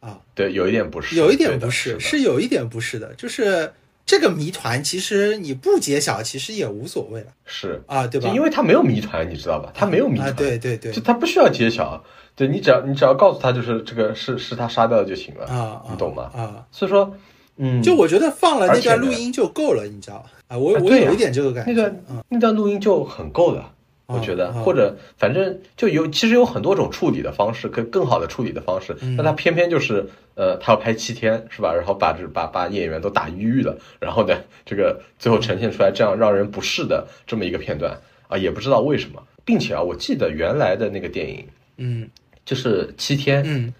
啊，对，有一点不适，有一点不适，是有一点不适的，就是。这个谜团其实你不揭晓，其实也无所谓了。是啊，对吧？因为他没有谜团，你知道吧？他没有谜团，对对对，就他不需要揭晓。对你只要你只要告诉他，就是这个是是他杀掉的就行了啊，你懂吗？啊，所以说，嗯，就我觉得放了那段录音就够了，你知道吧？啊，我我有一点这个感觉，那段那段录音就很够了。我觉得，或者反正就有，其实有很多种处理的方式，更更好的处理的方式。那他偏偏就是，呃，他要拍七天，是吧？然后把这把把演员都打抑郁了，然后呢，这个最后呈现出来这样让人不适的这么一个片段啊，也不知道为什么。并且啊，我记得原来的那个电影，嗯，就是七天，嗯，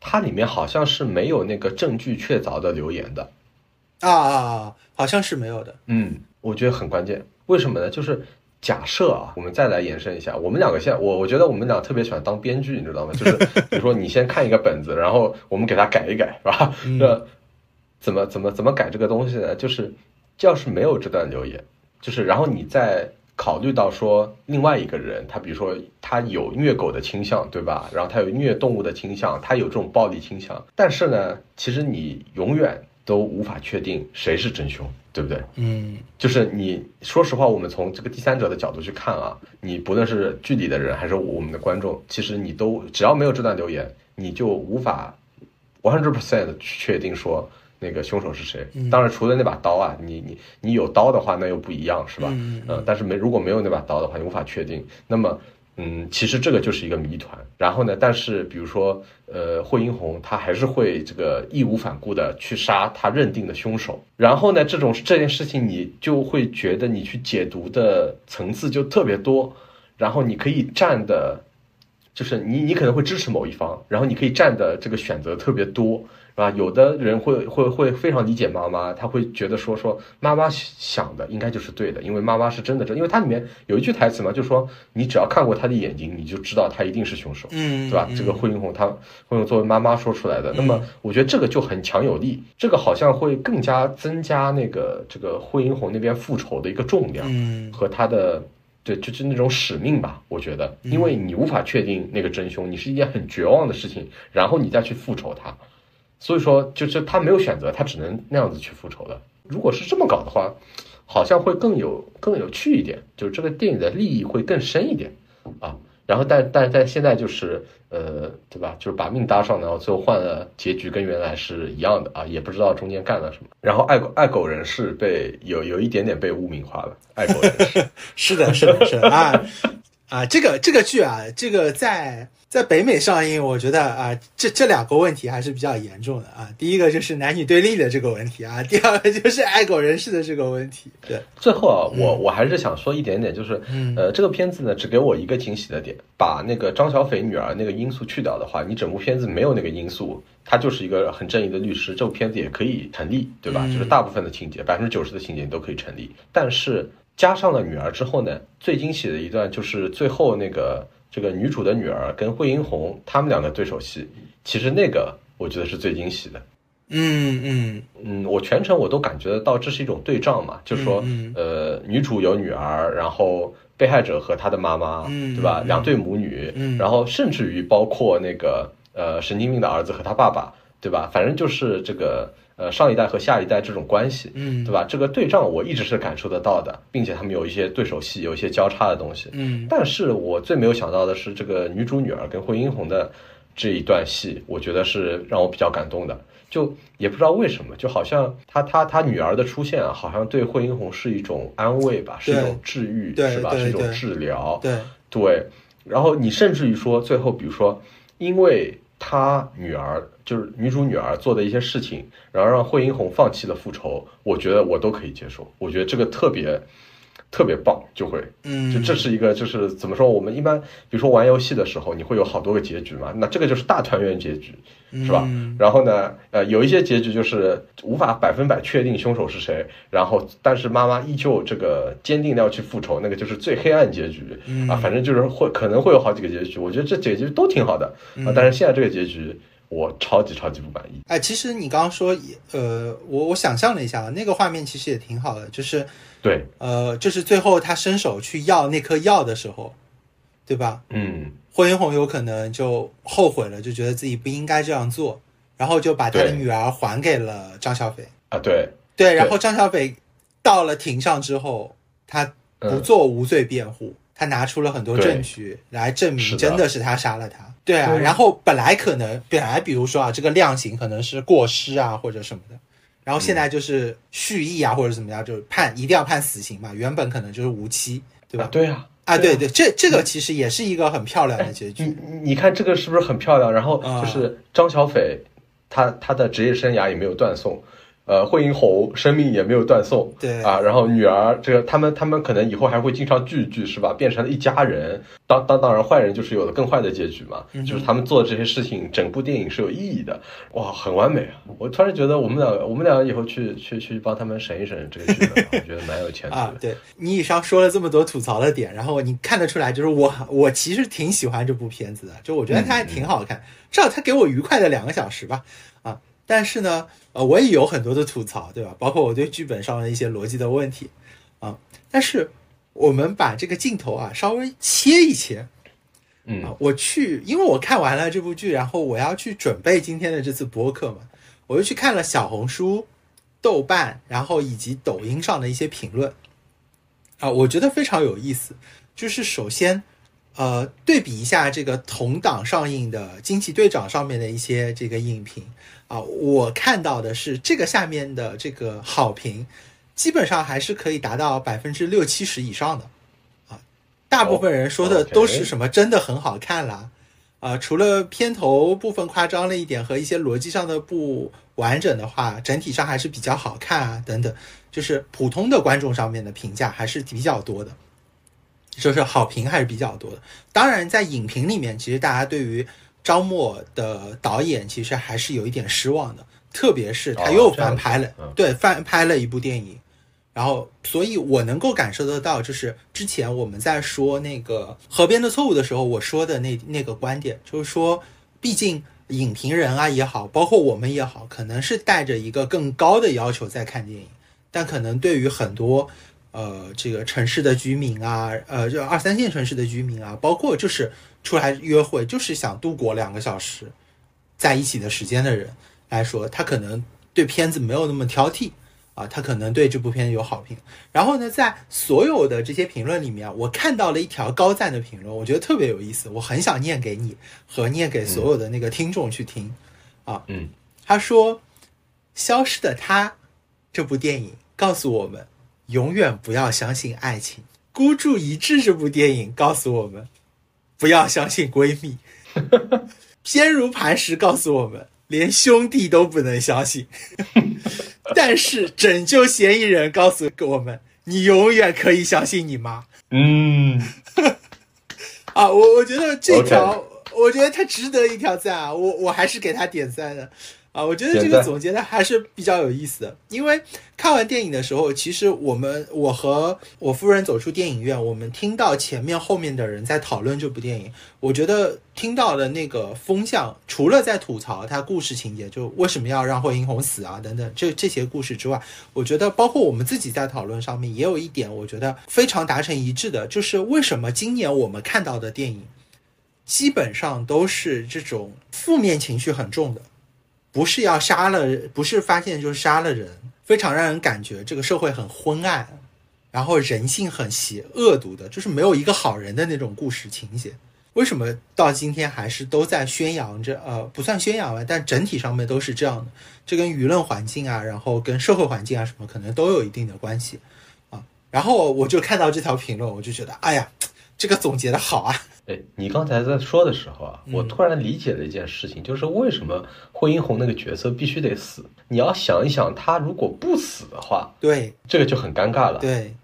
它里面好像是没有那个证据确凿的留言的，啊啊啊，好像是没有的。嗯，我觉得很关键，为什么呢？就是。假设啊，我们再来延伸一下，我们两个现在，我我觉得我们俩特别喜欢当编剧，你知道吗？就是比如说你先看一个本子，然后我们给它改一改，是吧？那怎么怎么怎么改这个东西呢？就是要是没有这段留言，就是然后你再考虑到说另外一个人，他比如说他有虐狗的倾向，对吧？然后他有虐动物的倾向，他有这种暴力倾向，但是呢，其实你永远都无法确定谁是真凶。对不对？嗯，就是你说实话，我们从这个第三者的角度去看啊，你不论是剧里的人还是我们的观众，其实你都只要没有这段留言，你就无法 one hundred percent 确定说那个凶手是谁。当然，除了那把刀啊，你你你有刀的话，那又不一样，是吧？嗯，但是没如果没有那把刀的话，你无法确定。那么。嗯，其实这个就是一个谜团。然后呢，但是比如说，呃，惠英红她还是会这个义无反顾的去杀他认定的凶手。然后呢，这种这件事情你就会觉得你去解读的层次就特别多。然后你可以站的，就是你你可能会支持某一方，然后你可以站的这个选择特别多。啊，有的人会会会非常理解妈妈，他会觉得说说妈妈想的应该就是对的，因为妈妈是真的真，因为它里面有一句台词嘛，就说你只要看过他的眼睛，你就知道他一定是凶手，嗯，对吧？这个惠英红她惠英作为妈妈说出来的，那么我觉得这个就很强有力，这个好像会更加增加那个这个惠英红那边复仇的一个重量，嗯，和他的对就是那种使命吧，我觉得，因为你无法确定那个真凶，你是一件很绝望的事情，然后你再去复仇他。所以说，就是他没有选择，他只能那样子去复仇的。如果是这么搞的话，好像会更有更有趣一点，就是这个电影的利益会更深一点啊。然后，但但但现在就是，呃，对吧？就是把命搭上，然后最后换了结局，跟原来是一样的啊，也不知道中间干了什么。然后，爱狗爱狗人士被有有一点点被污名化了，爱狗人士 <laughs> 是的，是的，是的啊。啊，这个这个剧啊，这个在。在北美上映，我觉得啊，这这两个问题还是比较严重的啊。第一个就是男女对立的这个问题啊，第二个就是爱狗人士的这个问题。对，最后啊，我我还是想说一点点，就是呃，这个片子呢，只给我一个惊喜的点，把那个张小斐女儿那个因素去掉的话，你整部片子没有那个因素，他就是一个很正义的律师，这部片子也可以成立，对吧？就是大部分的情节，百分之九十的情节你都可以成立。但是加上了女儿之后呢，最惊喜的一段就是最后那个。这个女主的女儿跟惠英红他们两个对手戏，其实那个我觉得是最惊喜的。嗯嗯嗯，我全程我都感觉得到这是一种对仗嘛，就是说，呃，女主有女儿，然后被害者和她的妈妈，对吧？两对母女，然后甚至于包括那个呃神经病的儿子和他爸爸，对吧？反正就是这个。呃，上一代和下一代这种关系，嗯，对吧？这个对仗我一直是感受得到的，并且他们有一些对手戏，有一些交叉的东西，嗯。但是我最没有想到的是，这个女主女儿跟惠英红的这一段戏，我觉得是让我比较感动的。就也不知道为什么，就好像他他他女儿的出现啊，好像对惠英红是一种安慰吧，是一种治愈，是吧？是一种治疗，对对。然后你甚至于说，最后比如说，因为。他女儿就是女主女儿做的一些事情，然后让惠英红放弃了复仇，我觉得我都可以接受。我觉得这个特别特别棒，就会，嗯，就这是一个就是怎么说？我们一般比如说玩游戏的时候，你会有好多个结局嘛？那这个就是大团圆结局，是吧？然后呢，呃，有一些结局就是无法百分百确定凶手是谁，然后但是妈妈依旧这个坚定的要去复仇，那个就是最黑暗结局啊。反正就是会可能会有好几个结局，我觉得这结局都挺好的啊。但是现在这个结局。我超级超级不满意。哎，其实你刚刚说，呃，我我想象了一下，那个画面其实也挺好的，就是对，呃，就是最后他伸手去要那颗药的时候，对吧？嗯，霍英红有可能就后悔了，就觉得自己不应该这样做，然后就把他的女儿还给了张小斐。啊，对。对，然后张小斐到了庭上之后，他不做无罪辩护，他拿出了很多证据来证明真的是他杀了他。对啊，然后本来可能本来比如说啊，这个量刑可能是过失啊或者什么的，然后现在就是蓄意啊或者怎么样，就是判一定要判死刑嘛，原本可能就是无期，对吧？对啊，啊对对，这这个其实也是一个很漂亮的结局。你你看这个是不是很漂亮？然后就是张小斐，他他的职业生涯也没有断送。呃，惠英红生命也没有断送，对。啊，然后女儿这个他们他们可能以后还会经常聚聚，是吧？变成了一家人。当当当然，坏人就是有了更坏的结局嘛，就是他们做的这些事情，整部电影是有意义的，哇，很完美啊！我突然觉得我们俩我们俩以后去去去帮他们审一审这个剧本，我觉得蛮有前途的。<laughs> 对。你以上说了这么多吐槽的点，然后你看得出来，就是我我其实挺喜欢这部片子的，就我觉得它还挺好看，至少它给我愉快的两个小时吧，啊，但是呢。呃，我也有很多的吐槽，对吧？包括我对剧本上的一些逻辑的问题，啊，但是我们把这个镜头啊稍微切一切，嗯，我去，因为我看完了这部剧，然后我要去准备今天的这次播客嘛，我又去看了小红书、豆瓣，然后以及抖音上的一些评论，啊，我觉得非常有意思，就是首先。呃，对比一下这个同档上映的《惊奇队长》上面的一些这个影评啊，我看到的是这个下面的这个好评，基本上还是可以达到百分之六七十以上的啊。大部分人说的都是什么真的很好看啦，啊，除了片头部分夸张了一点和一些逻辑上的不完整的话，整体上还是比较好看啊等等，就是普通的观众上面的评价还是比较多的。就是好评还是比较多的。当然，在影评里面，其实大家对于张默的导演其实还是有一点失望的，特别是他又翻拍了，对，翻拍了一部电影。然后，所以我能够感受得到，就是之前我们在说那个《河边的错误》的时候，我说的那那个观点，就是说，毕竟影评人啊也好，包括我们也好，可能是带着一个更高的要求在看电影，但可能对于很多。呃，这个城市的居民啊，呃，就二三线城市的居民啊，包括就是出来约会，就是想度过两个小时在一起的时间的人来说，他可能对片子没有那么挑剔啊，他可能对这部片子有好评。然后呢，在所有的这些评论里面，我看到了一条高赞的评论，我觉得特别有意思，我很想念给你和念给所有的那个听众去听啊。嗯，他说，《消失的她》这部电影告诉我们。永远不要相信爱情，孤注一掷这部电影告诉我们，不要相信闺蜜；坚如磐石告诉我们，连兄弟都不能相信。<laughs> 但是拯救嫌疑人告诉我们，你永远可以相信你妈。嗯，<laughs> 啊，我我觉得这条，我觉得他值得一条赞啊，我我还是给他点赞的。啊，我觉得这个总结的还是比较有意思的，因为看完电影的时候，其实我们我和我夫人走出电影院，我们听到前面后面的人在讨论这部电影，我觉得听到的那个风向，除了在吐槽他故事情节，就为什么要让霍英红死啊等等这这些故事之外，我觉得包括我们自己在讨论上面，也有一点我觉得非常达成一致的，就是为什么今年我们看到的电影，基本上都是这种负面情绪很重的。不是要杀了，不是发现就是杀了人，非常让人感觉这个社会很昏暗，然后人性很邪恶毒的，就是没有一个好人的那种故事情节。为什么到今天还是都在宣扬着？呃，不算宣扬吧，但整体上面都是这样的。这跟舆论环境啊，然后跟社会环境啊什么，可能都有一定的关系啊。然后我就看到这条评论，我就觉得，哎呀，这个总结的好啊。哎，你刚才在说的时候啊，我突然理解了一件事情，就是为什么惠英红那个角色必须得死？你要想一想，他如果不死的话，对，这个就很尴尬了。对，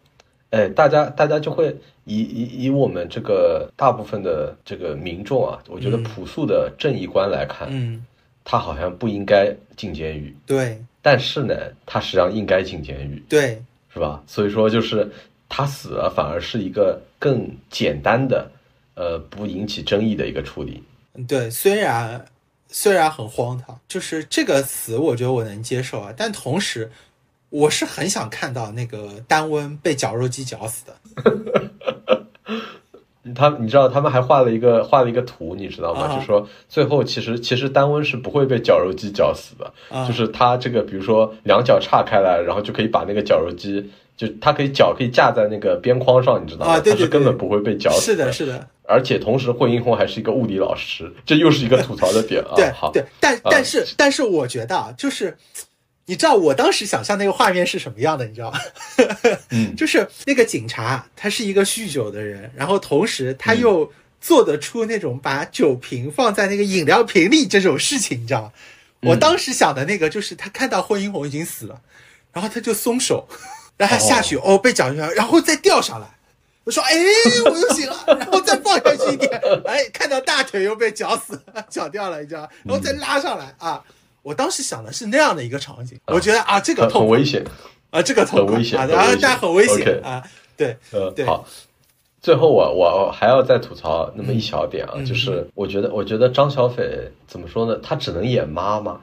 哎，大家大家就会以以以我们这个大部分的这个民众啊，我觉得朴素的正义观来看，嗯，他好像不应该进监狱。对，但是呢，他实际上应该进监狱。对，是吧？所以说，就是他死了，反而是一个更简单的。呃，不引起争议的一个处理。对，虽然虽然很荒唐，就是这个死，我觉得我能接受啊。但同时，我是很想看到那个丹温被绞肉机绞死的。<laughs> 他，你知道，他们还画了一个画了一个图，你知道吗？就说最后其实其实丹温是不会被绞肉机绞死的，就是他这个比如说两脚岔开来，然后就可以把那个绞肉机。就他可以脚可以架在那个边框上，你知道吗？他是根本不会被绞死。是的，是的。而且同时，惠英红还是一个物理老师，这又是一个吐槽的点啊。对，好，对，但但是但是，我觉得啊，就是你知道我当时想象那个画面是什么样的？你知道吗？嗯，<laughs> 就是那个警察，他是一个酗酒的人，然后同时他又做得出那种把酒瓶放在那个饮料瓶里这种事情，你知道吗？我当时想的那个就是他看到惠英红已经死了，然后他就松手。让他下去哦，被绞下来，然后再掉上来。我说：“哎，我又醒了。<laughs> ”然后再放下去一点，哎，看到大腿又被绞死，绞掉了，你知道？然后再拉上来啊！我当时想的是那样的一个场景，我觉得啊，这个很危险啊，这个很危险啊，但很危险啊。对，呃，对。好，最后我我还要再吐槽那么一小点啊，就是我觉得我觉得张小斐怎么说呢？她只能演妈妈，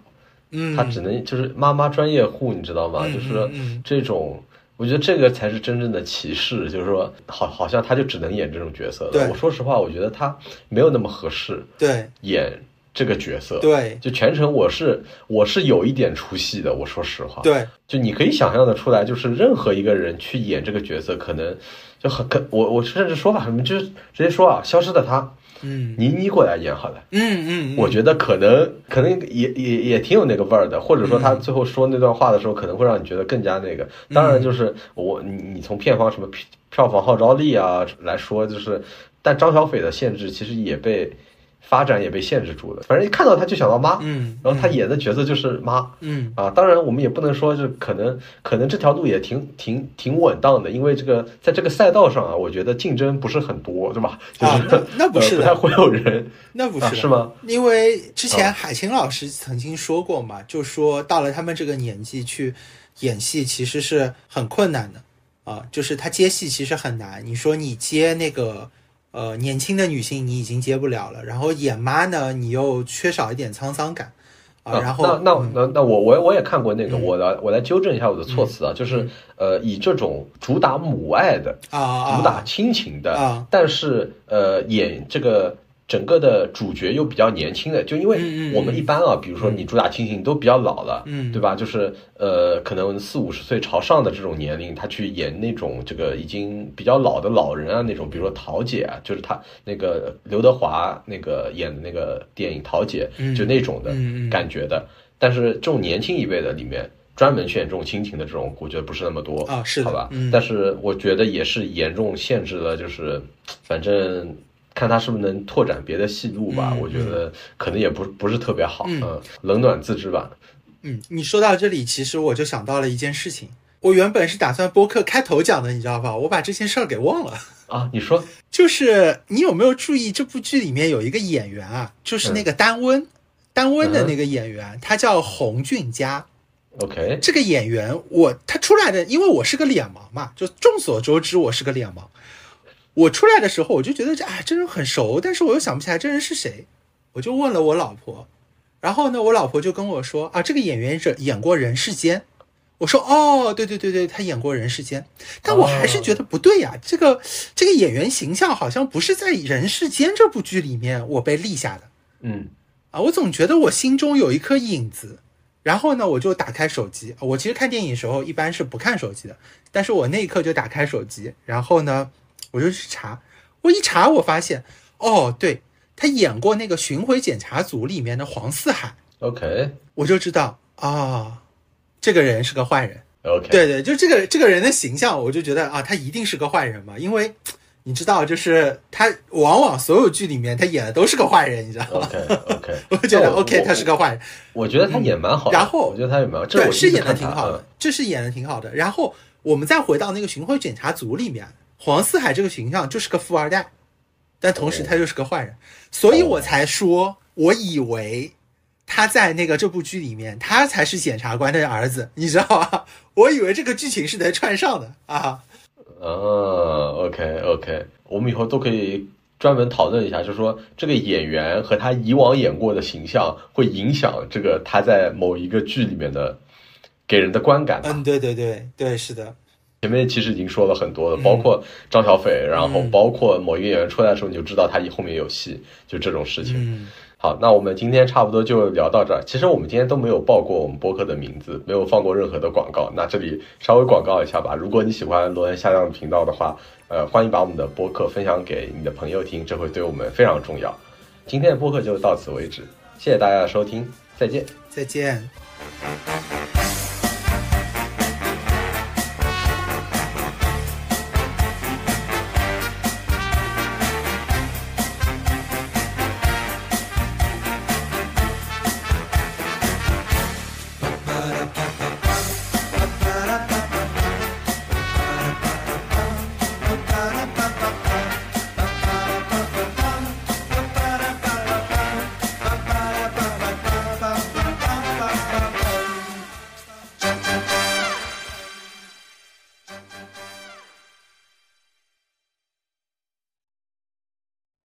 嗯，他只能就是妈妈专业户，你知道吗？就是这种。我觉得这个才是真正的歧视，就是说，好，好像他就只能演这种角色。对，我说实话，我觉得他没有那么合适。对，演这个角色。对，就全程我是我是有一点出戏的。我说实话。对，就你可以想象的出来，就是任何一个人去演这个角色，可能就很可我我甚至说吧什么，就直接说啊，消失的他。嗯，倪妮过来演好了。嗯嗯，我觉得可能可能也也也挺有那个味儿的，或者说他最后说那段话的时候，可能会让你觉得更加那个。当然，就是我你你从片方什么票票房号召力啊来说，就是但张小斐的限制其实也被。发展也被限制住了，反正一看到他就想到妈，嗯，然后他演的角色就是妈，嗯啊，当然我们也不能说是可能可能这条路也挺挺挺稳当的，因为这个在这个赛道上啊，我觉得竞争不是很多，对吧？啊，那那不是 <laughs> 不太会有人，那不是是吗？因为之前海清老师曾经说过嘛，就说到了他们这个年纪去演戏其实是很困难的啊，就是他接戏其实很难。你说你接那个。呃，年轻的女性你已经接不了了，然后演妈呢，你又缺少一点沧桑感啊。然后那那那那我我我也看过那个，我来我来纠正一下我的措辞啊，就是呃，以这种主打母爱的啊，主打亲情的啊，但是呃，演这个。整个的主角又比较年轻的，就因为我们一般啊，比如说你主打亲情都比较老了，嗯，对吧？就是呃，可能四五十岁朝上的这种年龄，他去演那种这个已经比较老的老人啊，那种，比如说桃姐啊，就是他那个刘德华那个演的那个电影《桃姐》，就那种的感觉的。但是这种年轻一辈的里面，专门选这种亲情的这种，我觉得不是那么多啊，是好吧？嗯，但是我觉得也是严重限制了，就是反正看他是不是能拓展别的戏路吧。我觉得可能也不不是特别好，嗯，冷暖自知吧。嗯，你说到这里，其实我就想到了一件事情。我原本是打算播客开头讲的，你知道吧？我把这件事儿给忘了啊。你说，就是你有没有注意这部剧里面有一个演员啊？就是那个丹温，丹温的那个演员，他叫洪俊佳。OK，这个演员我他出来的，因为我是个脸盲嘛，就众所周知我是个脸盲。我出来的时候我就觉得这哎这人很熟，但是我又想不起来这人是谁，我就问了我老婆，然后呢我老婆就跟我说啊这个演员是演过《人世间》，我说哦对对对对，他演过《人世间》，但我还是觉得不对呀，这个这个演员形象好像不是在《人世间》这部剧里面我被立下的，嗯，啊我总觉得我心中有一颗影子。然后呢，我就打开手机。我其实看电影时候一般是不看手机的，但是我那一刻就打开手机，然后呢，我就去查。我一查，我发现，哦，对他演过那个《巡回检查组》里面的黄四海。OK，我就知道啊，这个人是个坏人。OK，对对，就这个这个人的形象，我就觉得啊，他一定是个坏人嘛，因为。你知道，就是他往往所有剧里面他演的都是个坏人，你知道吗？OK OK，<laughs> 我觉得 OK，他是个坏人。我觉得他演蛮好。然后我觉得他也蛮好对，是演的挺好的，这是演的挺好的。然后我们再回到那个巡回检查组里面，黄四海这个形象就是个富二代，但同时他又是个坏人，所以我才说，我以为他在那个这部剧里面，他才是检察官的儿子，你知道吧？我以为这个剧情是能串上的啊。哦，OK OK，我们以后都可以专门讨论一下，就是说这个演员和他以往演过的形象会影响这个他在某一个剧里面的给人的观感。嗯，对对对对，是的。前面其实已经说了很多了，包括张小斐，然后包括某一个演员出来的时候，你就知道他后面有戏，就这种事情。好，那我们今天差不多就聊到这儿。其实我们今天都没有报过我们播客的名字，没有放过任何的广告。那这里稍微广告一下吧。如果你喜欢罗恩下降的频道的话，呃，欢迎把我们的播客分享给你的朋友听，这会对我们非常重要。今天的播客就到此为止，谢谢大家的收听，再见，再见。